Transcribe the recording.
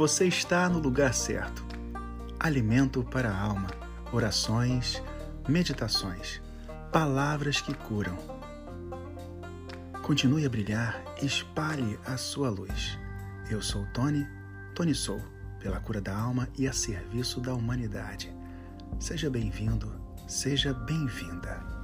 você está no lugar certo. Alimento para a alma, orações, meditações, palavras que curam. Continue a brilhar, espalhe a sua luz. Eu sou Tony, Tony Sou, pela cura da alma e a serviço da humanidade. Seja bem-vindo, seja bem-vinda.